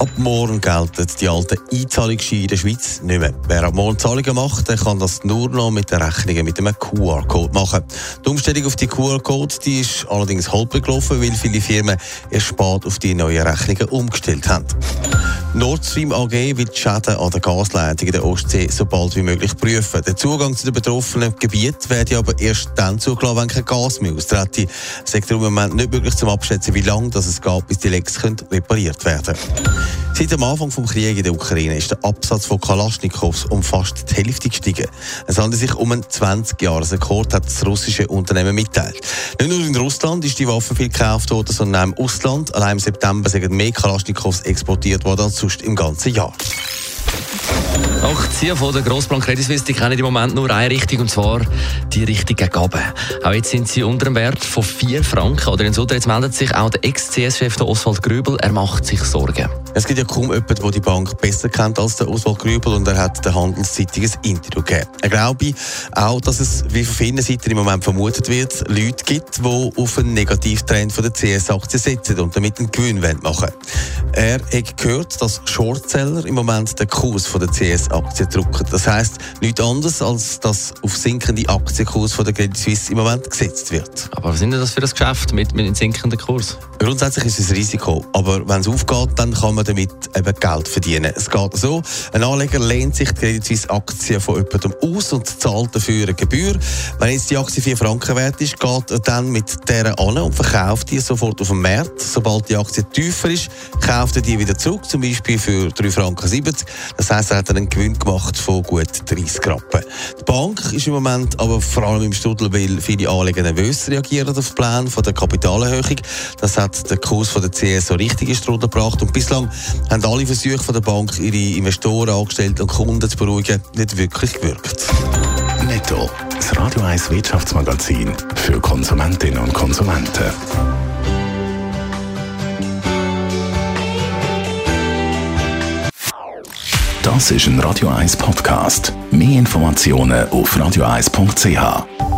Ab morgen gelten die alten Einzahlungsscheine in der Schweiz nicht mehr. Wer ab morgen Zahlungen macht, der kann das nur noch mit den Rechnungen mit einem QR-Code machen. Die Umstellung auf die QR-Code ist allerdings halb gelaufen, weil viele Firmen erst spät auf die neuen Rechnungen umgestellt haben. Nord Stream AG will die Schäden an der Gasleitung in der Ostsee so bald wie möglich prüfen. Der Zugang zu den betroffenen Gebieten werde aber erst dann zugelassen, wenn kein Gas mehr austrete. Es ist im Moment nicht möglich zum Abschätzen, wie lange es geht, bis die Lecks repariert werden können. Seit dem Anfang des Krieges in der Ukraine ist der Absatz von Kalaschnikows um fast die Hälfte gestiegen. Es handelt sich um einen 20-Jahres-Rekord, hat das russische Unternehmen mitteilt. Nicht nur in Russland ist die Waffe viel gekauft worden, sondern auch im Ausland. Allein im September sind mehr Kalaschnikows exportiert worden als sonst im ganzen Jahr. Aktien von der Grossbank Credit Suisse die kennen im Moment nur eine Richtung, und zwar die Richtung gegen. Auch jetzt sind sie unter dem Wert von 4 Franken. Oder in Sutter, jetzt meldet sich auch der Ex-CS-Chef Oswald Grübel. Er macht sich Sorgen. Es gibt ja kaum jemanden, der die Bank besser kennt als der Oswald Grübel und er hat der Handelszeitung ein Interview gegeben. Er glaube auch, dass es, wie von vielen Seiten im Moment vermutet wird, Leute gibt, die auf einen Negativtrend von der CS-Aktie setzen und damit einen Gewinn machen wollen. Er hat gehört, dass Shortseller im Moment den Kurs von der CS-Aktie drucken. Das heisst, nichts anderes, als dass auf sinkende Aktienkurs von der Credit Suisse im Moment gesetzt wird. Aber was ist denn das für ein Geschäft mit, mit einem sinkenden Kurs? Grundsätzlich ist es ein Risiko, aber wenn es aufgeht, dann kann man damit eben Geld verdienen. Es geht so, ein Anleger lehnt sich die Credit Suisse Aktie von jemandem aus und zahlt dafür eine Gebühr. Wenn jetzt die Aktie 4 Franken wert ist, geht er dann mit der an und verkauft die sofort auf dem Markt. Sobald die Aktie tiefer ist, kauft er die wieder zurück, zum Beispiel für 3,70 Franken. Das heisst, er hat einen Gewinn gemacht von gut 30 Rappen. Die Bank ist im Moment aber vor allem im Strudel, weil viele Anleger nervös reagieren auf den Plan von der Kapitalerhöhung. Das hat der Kurs von der CS so richtig in Strudel gebracht. Und bislang haben alle Versuche von der Bank, ihre Investoren, Angestellten und Kunden zu beruhigen, nicht wirklich gewirkt. Netto, das Radio 1 Wirtschaftsmagazin für Konsumentinnen und Konsumenten. Das ist ein Radio 1 Podcast. Mehr Informationen auf radio1.ch.